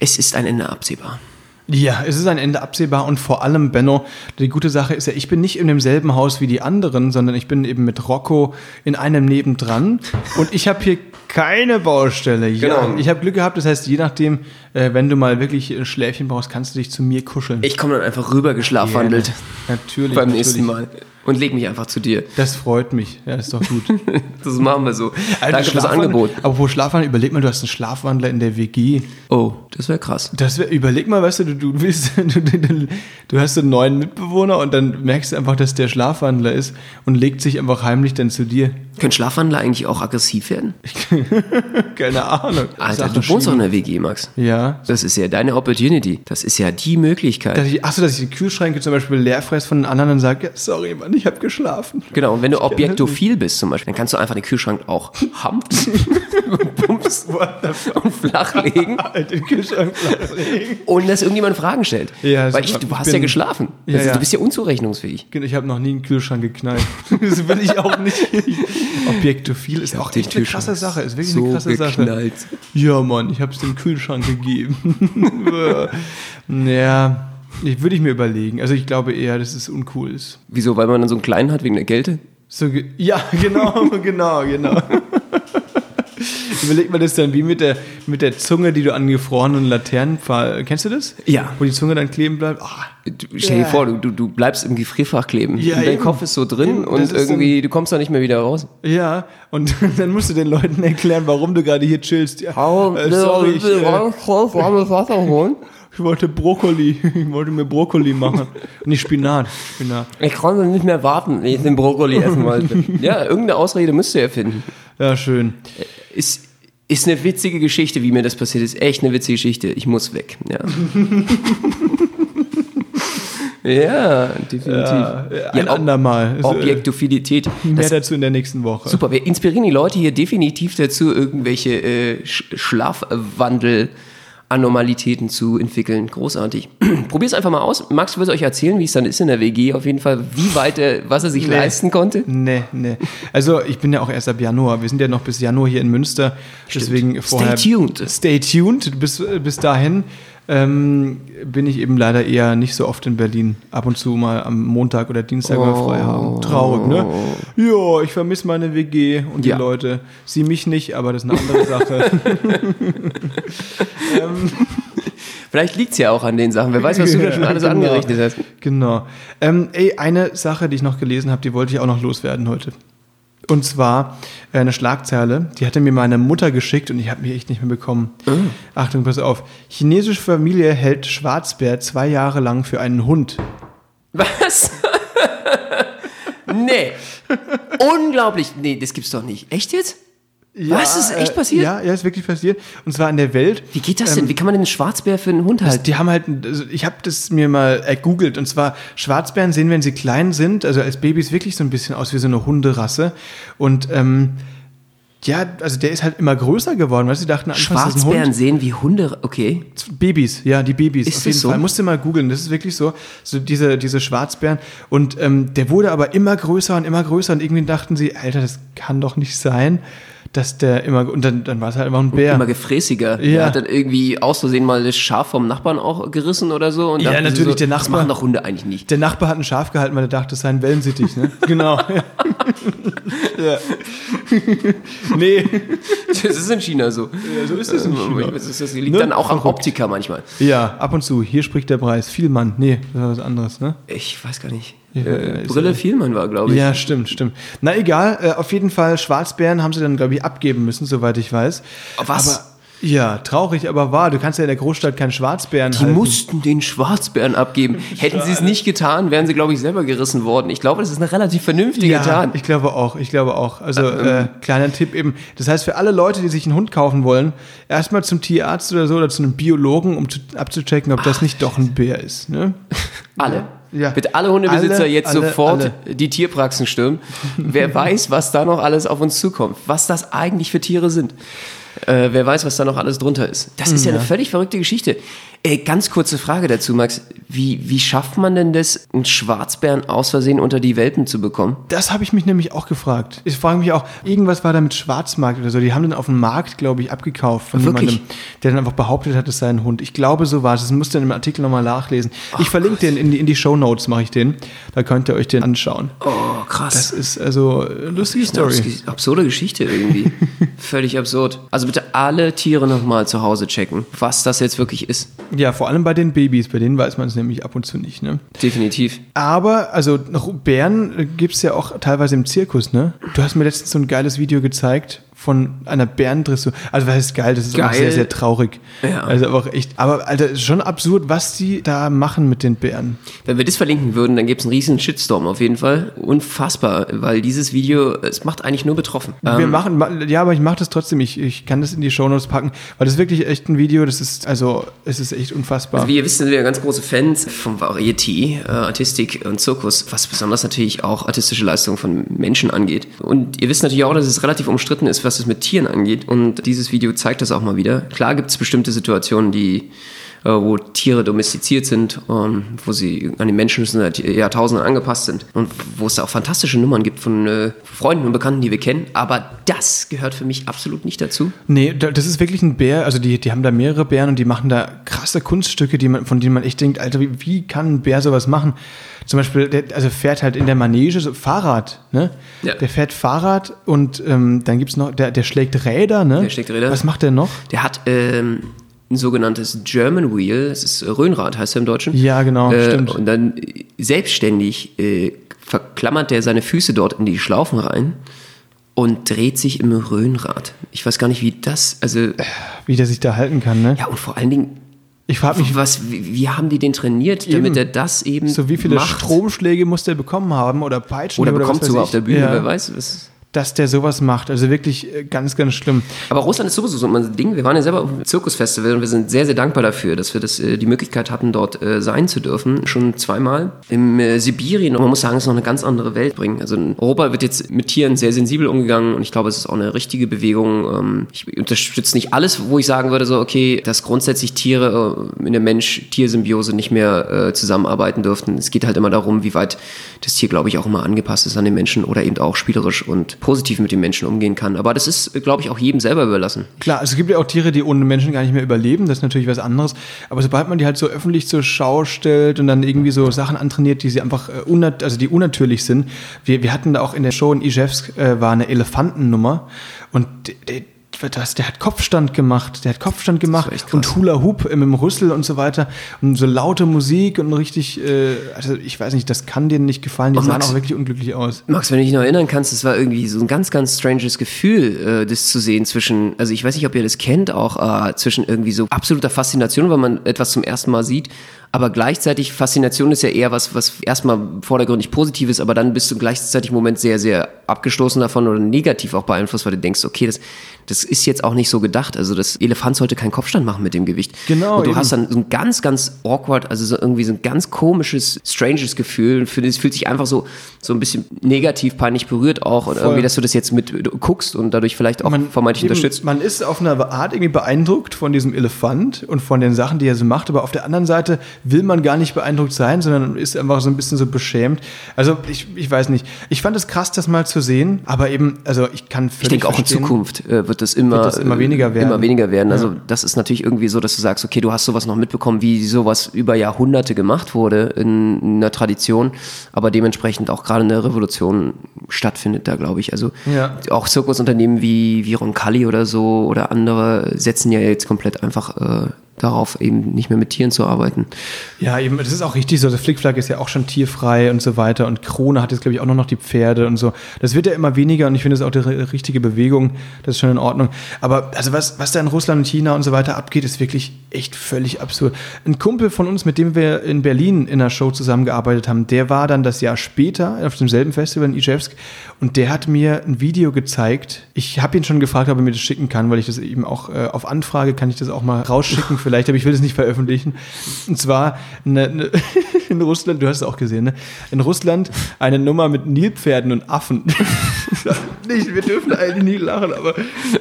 es ist ein Ende absehbar. Ja, es ist ein Ende absehbar und vor allem, Benno, die gute Sache ist ja, ich bin nicht in demselben Haus wie die anderen, sondern ich bin eben mit Rocco in einem nebendran und ich habe hier keine Baustelle. Ja, Genau. ich habe Glück gehabt, das heißt, je nachdem, äh, wenn du mal wirklich ein Schläfchen brauchst, kannst du dich zu mir kuscheln. Ich komme dann einfach rüber geschlafwandelt. Natürlich. beim natürlich. nächsten Mal. Und leg mich einfach zu dir. Das freut mich. Ja, ist doch gut. (laughs) Das machen wir so. Alter, Danke fürs Angebot. Apropos Schlafwandler, überleg mal, du hast einen Schlafwandler in der WG. Oh, das wäre krass. Das wär, überleg mal, weißt du, du, du willst, (laughs) du, du, du hast einen neuen Mitbewohner und dann merkst du einfach, dass der Schlafwandler ist und legt sich einfach heimlich dann zu dir. Können Schlafwandler eigentlich auch aggressiv werden? (laughs) Keine Ahnung. Alter, du wohnst doch in der WG, Max. Ja. Das ist ja deine Opportunity. Das ist ja die Möglichkeit. Dass ich, achso, dass ich die Kühlschränke zum Beispiel leer von den anderen und sage, ja, sorry, Mann, ich habe geschlafen. Genau, und wenn du objektophil bist zum Beispiel, dann kannst du einfach den Kühlschrank auch hampfen, (laughs) und flachlegen (laughs) Alter, den Kühlschrank flachlegen. ohne dass irgendjemand Fragen stellt. Ja, Weil super. ich, du Ich hast bin- ja geschlafen. Ja, ist- ja. Du bist ja unzurechnungsfähig. Ich habe noch nie einen Kühlschrank geknallt. (laughs) Das will ich auch nicht. Objektophil ist auch echt eine krasse Sache. Ist wirklich so eine krasse Sache. geknallt. Ja, Mann, ich habe es dem Kühlschrank gegeben. ja, ich, würde ich mir überlegen. Also ich glaube eher, dass es uncool ist. Wieso? Weil man dann so einen kleinen hat wegen der Kälte? So, ge- ja, (laughs) genau, genau, genau. (laughs) Überleg mal das dann wie mit der, mit der Zunge, die du an gefrorenen Laternenpfahl. Kennst du das? Ja. Wo die Zunge dann kleben bleibt. Ah, Du, stell dir Ja. vor, du, du, du bleibst im Gefrierfach kleben. Ja, und dein eben. Kopf ist so drin Eben, und irgendwie, du kommst da nicht mehr wieder raus. ja, und (laughs) dann musst du den Leuten erklären, warum du gerade hier chillst. Ja, äh, ne, sorry, ich, äh, warmes Wasser holen. Ich wollte Brokkoli. Ich wollte mir Brokkoli machen. Nicht Spinat. Spinat. Ich konnte nicht mehr warten, wenn ich den Brokkoli essen wollte. (laughs) ja, irgendeine Ausrede müsst ihr erfinden. Ja, schön. Ist, ist eine witzige Geschichte, wie mir das passiert ist. Echt eine witzige Geschichte. Ich muss weg. Ja, (laughs) ja definitiv. Ja, ein Ob- andermal. Äh, Objektophilität. Mehr Das, dazu in der nächsten Woche. super, wir inspirieren die Leute hier definitiv dazu, irgendwelche äh, Sch Schlafwandel-Anormalitäten zu entwickeln. Großartig. (clears throat) Probier's einfach mal aus. Max wird euch erzählen, wie es dann ist in der WG. Auf jeden Fall, wie weit er, was er sich Nee. leisten konnte. Nee, nee. Also ich bin ja auch erst ab Januar. Wir sind ja noch bis Januar hier in Münster. Deswegen vorher. Stay tuned. Stay tuned. Bis, bis dahin ähm, bin ich eben leider eher nicht so oft in Berlin. Ab und zu mal am Montag oder Dienstag mal frei haben. Traurig, ne? Ja, ich vermisse meine WG und Ja. die Leute. Sie mich nicht, aber das ist eine andere Sache. (laughs) Vielleicht liegt's ja auch an den Sachen. Wer weiß, was du da schon alles (laughs) Genau. angerechnet hast. Genau. Ähm, ey, eine Sache, die ich noch gelesen habe, die wollte ich auch noch loswerden heute. Und zwar äh, eine Schlagzeile, die hatte mir meine Mutter geschickt und ich habe mich echt nicht mehr bekommen. Achtung, pass auf. Chinesische Familie hält Schwarzbär zwei Jahre lang für einen Hund. Was? (laughs) nee. Unglaublich. Nee, das gibt's doch nicht. Echt jetzt? Was? Ist echt äh, passiert? Ja, ja, ist wirklich passiert. Und zwar in der Welt. Wie geht das denn? Wie kann man denn einen Schwarzbär für einen Hund halten? Die haben halt, also ich habe das mir mal ergoogelt und zwar Schwarzbären sehen, wenn sie klein sind, also als Babys wirklich so ein bisschen aus wie so eine Hunderasse und ähm, Ja, also der ist halt immer größer geworden, weißt du, die dachten Schwarzbären sehen wie Hunde. Okay. Babys, ja, die Babys. Ist auf jeden das so? Fall. Musst du mal googeln, das ist wirklich so. So diese, diese Schwarzbären. Und ähm, der wurde aber immer größer und immer größer und irgendwie dachten sie, Alter, das kann doch nicht sein, dass der immer. Und dann, dann war es halt immer ein Bär. Immer gefräßiger. Ja. Der hat dann irgendwie aus Versehen mal das Schaf vom Nachbarn auch gerissen oder so. Und Ja, natürlich, so, der Das Nachbar- machen doch Hunde eigentlich nicht. Der Nachbar hat ein Schaf gehalten, weil er dachte, es sei ein Wellensittich, ne? (laughs) genau. (laughs) ja. nee. Das ist in China so. Ja, so ist es in China. Das, ist- das liegt Ne? dann auch am. Optiker manchmal. Ja, ab und zu. Hier spricht der Preis. Vielmann. Nee, das war was anderes, ne? Ich weiß gar nicht. Ja, äh, Brille Vielmann war, glaube ich. Ja, stimmt, stimmt. Na egal, äh, auf jeden Fall, Schwarzbären haben sie dann, glaube ich, abgeben müssen, soweit ich weiß. Was? Aber, ja, traurig, aber wahr. Du kannst ja in der Großstadt keinen Schwarzbären Die halten. mussten den Schwarzbären abgeben. (laughs) Hätten sie es nicht getan, wären sie, glaube ich, selber gerissen worden. Ich glaube, das ist eine relativ vernünftige ja, Tat. ich glaube auch, ich glaube auch. Also, Ähm. äh, kleiner Tipp eben. Das heißt, für alle Leute, die sich einen Hund kaufen wollen, erstmal zum Tierarzt oder so oder zu einem Biologen, um zu, abzuchecken, ob das nicht doch ein Bär ist, ne? Alle. Ja. Bitte alle Hundebesitzer Alle, jetzt alle, sofort alle. die Tierpraxen stürmen. wer (laughs) weiß, was da noch alles auf uns zukommt. Was das eigentlich für Tiere sind. Äh, wer weiß, was da noch alles drunter ist. Das ist ja, eine völlig verrückte Geschichte. Äh, ganz kurze Frage dazu, Max. Wie, wie schafft man denn das, einen Schwarzbären aus Versehen unter die Welpen zu bekommen? Das habe ich mich nämlich auch gefragt. Ich frage mich auch, irgendwas war da mit Schwarzmarkt oder so. Die haben den auf dem Markt, glaube ich, abgekauft von Wirklich? jemandem, der dann einfach behauptet hat, es sei ein Hund. Ich glaube, so war es. Das müsst ihr in dem Artikel nochmal nachlesen. ich verlinke den in die, in die Show Notes, mache ich den. Da könnt ihr euch den anschauen. Oh, krass. Das ist also eine lustige Eine Story. abs- absurde Geschichte irgendwie. (laughs) Völlig absurd. Also bitte alle Tiere nochmal zu Hause checken, was das jetzt wirklich ist. Ja, vor allem bei den Babys. Bei denen weiß man es nämlich ab und zu nicht. Ne? Definitiv. Aber, also noch Bären gibt es ja auch teilweise im Zirkus, ne? Du hast mir letztens so ein geiles Video gezeigt von einer Bärendressur. Also was heißt geil, das ist auch Geil. sehr, sehr traurig. Ja. Also aber auch echt, aber Alter, ist schon absurd, was die da machen mit den Bären. Wenn wir das verlinken würden, dann gäbe es einen riesen Shitstorm auf jeden Fall. Unfassbar, weil dieses Video, es macht eigentlich nur betroffen. Wir Ähm, machen, ma- ja, aber ich mache das trotzdem. Ich, ich kann das in die Shownotes packen, weil das ist wirklich echt ein Video, das ist, also, es ist echt unfassbar. Also wie ihr wisst, sind wir ganz große Fans vom Varieté, äh, Artistik und Zirkus, was besonders natürlich auch artistische Leistungen von Menschen angeht. Und ihr wisst natürlich auch, dass es relativ umstritten ist, was es mit Tieren angeht. Und dieses Video zeigt das auch mal wieder. Klar gibt es bestimmte Situationen, die wo Tiere domestiziert sind, ähm, wo sie an die Menschen seit Jahrtausenden angepasst sind und wo es da auch fantastische Nummern gibt von äh, Freunden und Bekannten, die wir kennen. Aber das gehört für mich absolut nicht dazu. Nee, da- das ist wirklich ein Bär. Also die, die haben da mehrere Bären und die machen da krasse Kunststücke, die man, von denen man echt denkt, Alter, wie, wie kann ein Bär sowas machen? Zum Beispiel, der, also fährt halt in der Manege so Fahrrad, ne? Ja. Der fährt Fahrrad und ähm, dann gibt's noch, der, der schlägt Räder, ne? Der schlägt Räder. Was macht der noch? Der hat ähm, ein sogenanntes German Wheel, das ist Röhnrad, heißt er im Deutschen. Ja, genau, äh, stimmt. Und dann äh, selbstständig äh, verklammert er seine Füße dort in die Schlaufen rein und dreht sich im Röhnrad. Ich weiß gar nicht, wie das, also, Wie der sich da halten kann, ne? ja, und vor allen Dingen, Ich frage mich, was, wie, wie haben die den trainiert, damit Eben. er das eben so wie viele macht? Stromschläge muss der bekommen haben oder Peitschen Oder was bekommt sogar ich. auf der Bühne, ja, wer weiß. Was, dass der sowas macht. Also wirklich äh, ganz, ganz schlimm. Aber Russland ist sowieso so ein Ding. Wir waren ja selber auf dem Zirkusfestival und wir sind sehr, sehr dankbar dafür, dass wir das, äh, die Möglichkeit hatten, dort äh, sein zu dürfen. Schon zweimal. Im Sibirien, und man muss sagen, es ist noch eine ganz andere Welt bringen. Also in Europa wird jetzt mit Tieren sehr sensibel umgegangen und ich glaube, es ist auch eine richtige Bewegung. Ähm, ich unterstütze nicht alles, wo ich sagen würde, so, okay, dass grundsätzlich Tiere in der Mensch-Tier-Symbiose nicht mehr zusammenarbeiten dürften. Es geht halt immer darum, wie weit das Tier, glaube ich, auch immer angepasst ist an den Menschen oder eben auch spielerisch und positiv mit den Menschen umgehen kann. Aber das ist, glaube ich, auch jedem selber überlassen. Klar, es gibt ja auch Tiere, die ohne Menschen gar nicht mehr überleben, das ist natürlich was anderes. Aber sobald man die halt so öffentlich zur Schau stellt und dann irgendwie so Sachen antrainiert, die sie einfach äh, unnat also die unnatürlich sind. Wir, wir hatten da auch in der Show in Ijevsk äh, war eine Elefantennummer und der, der, das, der hat Kopfstand gemacht, der hat Kopfstand gemacht und Hula Hoop mit dem Rüssel und so weiter. Und so laute Musik und richtig, äh, also ich weiß nicht, das kann denen nicht gefallen, die Und sahen Max- auch wirklich unglücklich aus. Max, wenn du dich noch erinnern kannst, es war irgendwie so ein ganz, ganz stranges Gefühl, äh, das zu sehen zwischen, also ich weiß nicht, ob ihr das kennt, auch äh, zwischen irgendwie so absoluter Faszination, weil man etwas zum ersten Mal sieht, aber gleichzeitig Faszination ist ja eher was, was erstmal vordergründig positiv ist, aber dann bist du gleichzeitig im Moment sehr, sehr abgestoßen davon oder negativ auch beeinflusst, weil du denkst, okay, das, das ist jetzt auch nicht so gedacht. Also das Elefant sollte keinen Kopfstand machen mit dem Gewicht. Genau, Und du eben. hast dann so ein ganz, ganz awkward, also so irgendwie so ein ganz komisches, stranges Gefühl. Es fühlt sich einfach so, so ein bisschen negativ, peinlich berührt auch. Und irgendwie, dass du das jetzt mit guckst und dadurch vielleicht auch vermeintlich eben, unterstützt. Man ist auf eine Art irgendwie beeindruckt von diesem Elefant und von den Sachen, die er so macht, aber auf der anderen Seite will man gar nicht beeindruckt sein, sondern ist einfach so ein bisschen so beschämt. Also ich, ich weiß nicht. Ich fand es krass, das mal zu sehen, aber eben, also ich kann völlig Ich denke auch in Zukunft äh, wird das immer, Wird das immer weniger werden. Immer weniger werden. Also das ist natürlich irgendwie so, dass du sagst, okay, du hast sowas noch mitbekommen, wie sowas über Jahrhunderte gemacht wurde in einer Tradition, aber dementsprechend auch gerade eine Revolution stattfindet da, glaube ich. Also Ja. auch Zirkusunternehmen wie, wie Roncalli oder so oder andere setzen ja jetzt komplett einfach äh, darauf, eben nicht mehr mit Tieren zu arbeiten. Ja, eben, das ist auch richtig so. Der Flickflack ist ja auch schon tierfrei und so weiter. Und Krone hat jetzt, glaube ich, auch noch die Pferde und so. Das wird ja immer weniger und ich finde das auch die ri- richtige Bewegung. Das ist schon in Ordnung. Aber also was, was da in Russland und China und so weiter abgeht, ist wirklich echt völlig absurd. Ein Kumpel von uns, mit dem wir in Berlin in einer Show zusammengearbeitet haben, der war dann das Jahr später auf demselben Festival in Ijevsk und der hat mir ein Video gezeigt. Ich habe ihn schon gefragt, ob er mir das schicken kann, weil ich das eben auch äh, auf Anfrage kann ich das auch mal rausschicken (laughs) vielleicht, aber ich will das nicht veröffentlichen. Und zwar eine, eine, (laughs) in Russland, du hast es auch gesehen, ne? in Russland eine Nummer mit Nilpferden und Affen. (laughs) nicht, wir dürfen eigentlich nie lachen, aber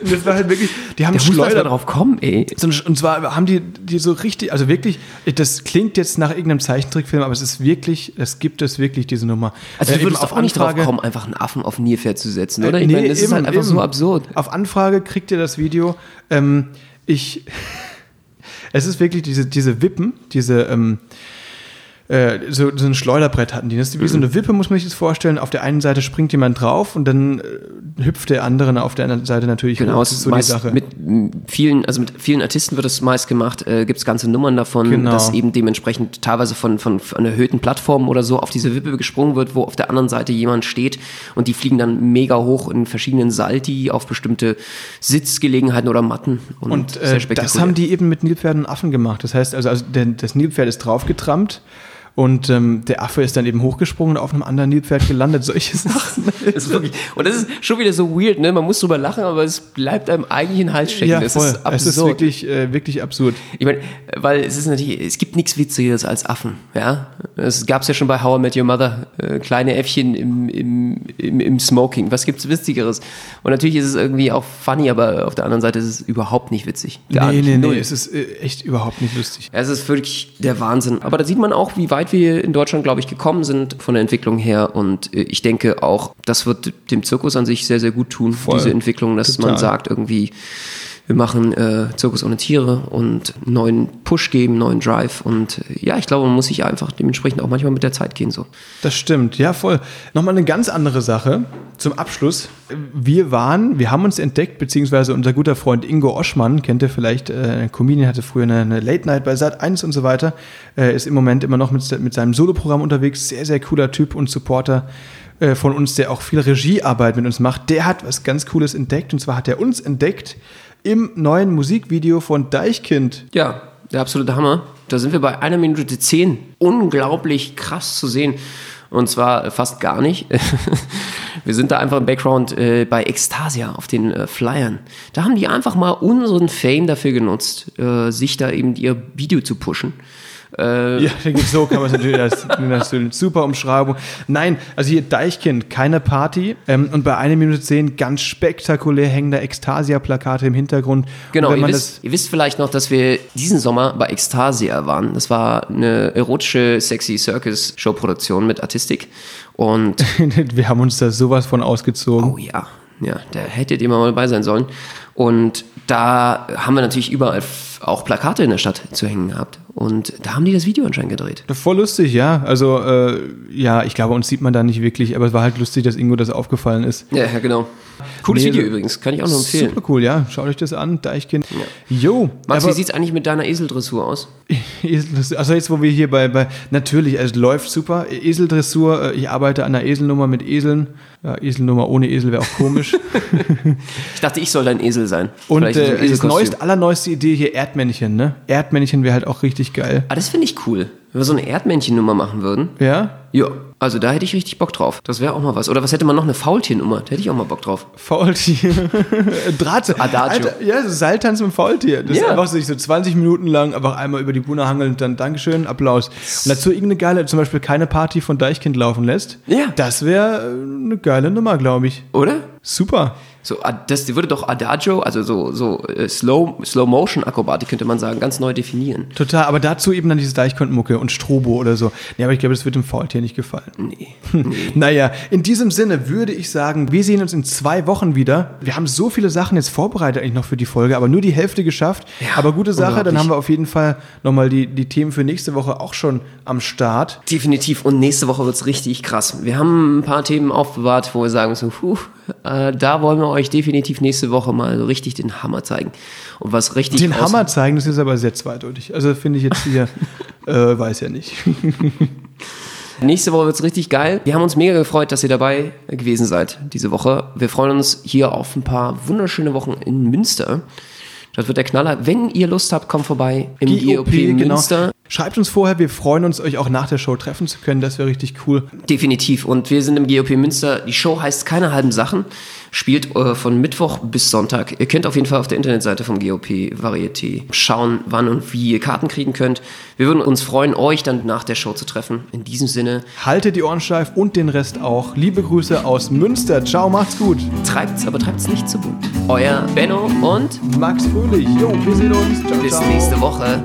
das war halt wirklich, die haben muss man Schleuder drauf kommen, ey. Und zwar haben die, die so richtig, also wirklich, das klingt jetzt nach irgendeinem Zeichentrickfilm, aber es ist wirklich, es gibt es wirklich, diese Nummer. Also Äh, du würdest auch nicht drauf kommen, einfach einen Affen auf Nilpferd zu setzen, oder? Äh, Ich nee, meine, das ist eben, halt einfach so eben. absurd. Auf Anfrage kriegt ihr das Video. Ähm, ich, (laughs) es ist wirklich diese, diese Wippen, diese, ähm, äh, so, so ein Schleuderbrett hatten die. Das ist wie so eine Wippe, muss man sich das vorstellen. Auf der einen Seite springt jemand drauf und dann äh, hüpft der andere auf der anderen Seite natürlich Genau, es Das ist meist Sache. mit vielen, also mit vielen Artisten wird es meist gemacht, äh, gibt es ganze Nummern davon, Genau. dass eben dementsprechend teilweise von, von, von erhöhten Plattformen oder so auf diese Wippe gesprungen wird, wo auf der anderen Seite jemand steht und die fliegen dann mega hoch in verschiedenen Salti auf bestimmte Sitzgelegenheiten oder Matten. Und sehr äh, das haben die eben mit Nilpferden und Affen gemacht. Das heißt, also, also der, das Nilpferd ist draufgetrampt und ähm, der Affe ist dann eben hochgesprungen und auf einem anderen Nilpferd gelandet. Solche (laughs) Sachen. Das ist wirklich, und das ist schon wieder so weird, ne? Man muss drüber lachen, aber es bleibt einem eigentlich in den Hals stecken. ja, das voll. ist absurd. es ist wirklich, äh, wirklich absurd. Ich meine, weil es ist natürlich, es gibt nichts Witzigeres als Affen, ja. Es gab's ja schon bei How I Met Your Mother, äh, kleine Äffchen im, im, im, im Smoking. Was gibt's Witzigeres? Und natürlich ist es irgendwie auch funny, aber auf der anderen Seite ist es überhaupt nicht witzig. Gar nee, nicht. nee, Null. nee, es ist äh, echt überhaupt nicht lustig. Es ist wirklich der Wahnsinn. Aber da sieht man auch, wie weit wir in Deutschland, glaube ich, gekommen sind von der Entwicklung her. Und äh, ich denke auch, das wird dem Zirkus an sich sehr, sehr gut tun, diese Entwicklung, dass Total. man sagt, irgendwie, wir machen äh, Zirkus ohne Tiere und neuen Push geben, neuen Drive. Und äh, ja, ich glaube, man muss sich einfach dementsprechend auch manchmal mit der Zeit gehen. So. Das stimmt, ja voll. Nochmal eine ganz andere Sache zum Abschluss. Wir waren, wir haben uns entdeckt, beziehungsweise unser guter Freund Ingo Oschmann, kennt ihr vielleicht, äh, Comedian, hatte früher eine, eine Late Night bei Sat 1 und so weiter, äh, ist im Moment immer noch mit, mit seinem Soloprogramm unterwegs, sehr, sehr cooler Typ und Supporter äh, von uns, der auch viel Regiearbeit mit uns macht. Der hat was ganz Cooles entdeckt und zwar hat er uns entdeckt im neuen Musikvideo von Deichkind. Ja, der absolute Hammer. Da sind wir bei einer Minute zehn. Unglaublich krass zu sehen. Und zwar fast gar nicht. (laughs) Wir sind da einfach im Background äh, bei Extasia auf den äh, Flyern. Da haben die einfach mal unseren Fame dafür genutzt, äh, sich da eben ihr Video zu pushen. Äh, Ja, (laughs) so kann man es natürlich, ist (laughs) eine super Umschreibung. Nein, also hier Deichkind, keine Party. Ähm, und bei 1 Minute 10 ganz spektakulär hängen da Ekstasia-Plakate im Hintergrund. Genau, ihr wisst, ihr wisst vielleicht noch, dass wir diesen Sommer bei Ekstasia waren. Das war eine erotische, sexy Circus-Show-Produktion mit Artistik. Und (laughs) wir haben uns da sowas von ausgezogen. Oh ja, ja, da hättet ihr mal dabei sein sollen. Und da haben wir natürlich überall auch Plakate in der Stadt zu hängen gehabt. Und da haben die das Video anscheinend gedreht. Voll lustig, ja. Also, äh, ja, ich glaube, uns sieht man da nicht wirklich, aber es war halt lustig, dass Ingo das aufgefallen ist. Ja, ja, genau. Cooles Nee, Video übrigens, kann ich auch nur empfehlen. Super cool, ja. Schaut euch das an, Deichkind. Jo, Max, aber- wie sieht's eigentlich mit deiner Eseldressur aus? (laughs) Also jetzt, wo wir hier bei, bei natürlich, es läuft super. Eseldressur, äh, ich arbeite an einer Eselnummer mit Eseln. Ja, Eselnummer ohne Esel wäre auch komisch. (laughs) (laughs) Ich dachte, ich soll dein Esel sein. Und äh, das neueste, allerneueste Idee hier Erdmännchen, ne? Erdmännchen wäre halt auch richtig geil. Ah, das finde ich cool. Wenn wir so eine Erdmännchen-Nummer machen würden. Ja? Ja, also da hätte ich richtig Bock drauf. Das wäre auch mal was. Oder was hätte man noch? Eine Faultiernummer. Da hätte ich auch mal Bock drauf. Faultier. (laughs) Draht. Adagio. Alter, ja, so Seiltanz mit Faultier. Das ist Ja. einfach so, sich so 20 Minuten lang einfach einmal über die Buna hangeln und dann Dankeschön, Applaus. Und dazu irgendeine geile, zum Beispiel keine Party von Deichkind laufen lässt. Ja. Das wäre äh, eine geile Nummer, glaube ich. Oder? Super. So, ad- das würde doch Adagio, also so, so äh, Slow, Slow-Motion-Akrobatik könnte man sagen, ganz neu definieren. Total, aber dazu eben dann dieses Deichkind-Mucke und Strobo oder so. Ja, aber ich glaube, das wird dem Faultier nicht gefallen. (laughs) Nee. Naja, in diesem Sinne würde ich sagen, wir sehen uns in zwei Wochen wieder. Wir haben so viele Sachen jetzt vorbereitet eigentlich noch für die Folge, aber nur die Hälfte geschafft. Ja, aber gute Sache, dann haben wir auf jeden Fall nochmal die, die Themen für nächste Woche auch schon am Start. Definitiv. Und nächste Woche wird's richtig krass. Wir haben ein paar Themen aufbewahrt, wo wir sagen so, puh, äh, da wollen wir euch definitiv nächste Woche mal so richtig den Hammer zeigen. Und was richtig Den Hammer zeigen, das ist aber sehr zweideutig. Also finde ich jetzt hier, (laughs) äh, weiß ja nicht. (laughs) Nächste Woche wird's richtig geil. Wir haben uns mega gefreut, dass ihr dabei gewesen seid diese Woche. Wir freuen uns hier auf ein paar wunderschöne Wochen in Münster. Das wird der Knaller. Wenn ihr Lust habt, kommt vorbei im GOP, Münster. genau. Schreibt uns vorher, wir freuen uns, euch auch nach der Show treffen zu können. Das wäre richtig cool. Definitiv. Und wir sind im GOP Münster. Die Show heißt Keine halben Sachen. Spielt äh, von Mittwoch bis Sonntag. Ihr könnt auf jeden Fall auf der Internetseite vom GOP Varieté schauen, wann und wie ihr Karten kriegen könnt. Wir würden uns freuen, euch dann nach der Show zu treffen. In diesem Sinne, Haltet die Ohren steif und den Rest auch. Liebe Grüße aus Münster. Ciao, macht's gut. treibt's, aber treibt's nicht zu bunt. Euer Benno und Max Fröhlich. Jo, wir sehen uns. Ciao, bis ciao. nächste Woche.